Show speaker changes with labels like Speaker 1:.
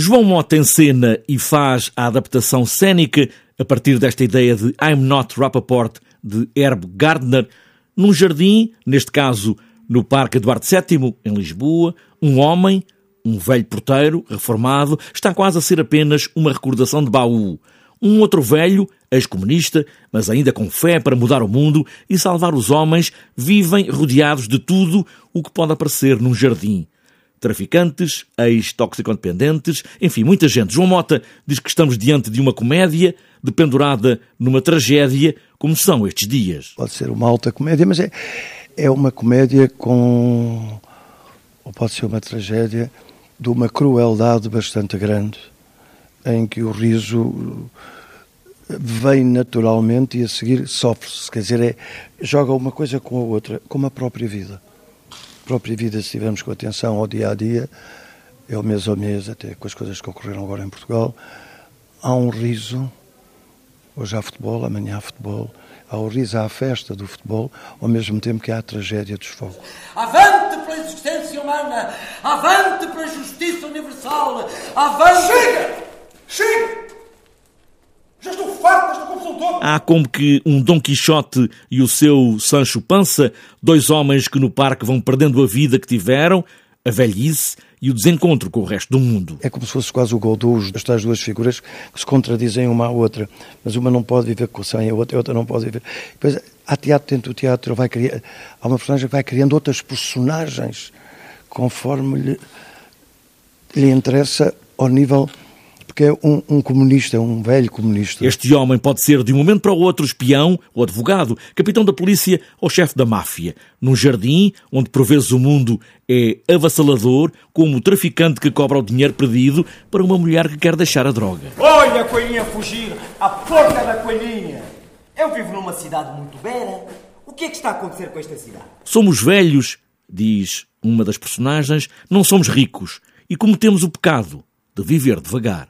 Speaker 1: João Mota encena e faz a adaptação cênica a partir desta ideia de I'm Not Rappaport de Herb Gardner, num jardim, neste caso no Parque Eduardo VII, em Lisboa, um homem, um velho porteiro, reformado, está quase a ser apenas uma recordação de baú. Um outro velho, ex-comunista, mas ainda com fé para mudar o mundo e salvar os homens, vivem rodeados de tudo o que pode aparecer num jardim traficantes, ex-toxicodependentes, enfim, muita gente. João Mota diz que estamos diante de uma comédia dependurada numa tragédia, como são estes dias.
Speaker 2: Pode ser uma alta comédia, mas é, é uma comédia com. ou pode ser uma tragédia de uma crueldade bastante grande, em que o riso vem naturalmente e a seguir sofre-se. Quer dizer, é, joga uma coisa com a outra, como a própria vida própria vida, se estivermos com atenção ao dia a dia, é o mês a mês, até com as coisas que ocorreram agora em Portugal, há um riso. Hoje há futebol, amanhã há futebol. Há o riso, há a festa do futebol, ao mesmo tempo que há a tragédia dos fogos.
Speaker 3: Avante pela existência humana! Avante pela justiça universal! Avante!
Speaker 4: Chega!
Speaker 1: Há como que um Dom Quixote e o seu Sancho Pança, dois homens que no parque vão perdendo a vida que tiveram, a velhice e o desencontro com o resto do mundo.
Speaker 2: É como se fosse quase o Godot, estas duas figuras que se contradizem uma à outra, mas uma não pode viver sem a outra, a outra não pode viver. Depois, há teatro dentro do teatro, vai criar, há uma personagem que vai criando outras personagens conforme lhe, lhe interessa ao nível porque é um, um, comunista, um velho comunista.
Speaker 1: Este homem pode ser de um momento para o outro espião ou advogado, capitão da polícia ou chefe da máfia. Num jardim onde por vezes o mundo é avassalador, como o traficante que cobra o dinheiro perdido para uma mulher que quer deixar a droga.
Speaker 3: Olha a coelhinha fugir, a porca da coelhinha. Eu vivo numa cidade muito bela. O que é que está a acontecer com esta cidade?
Speaker 1: Somos velhos, diz uma das personagens, não somos ricos e cometemos o pecado de viver devagar.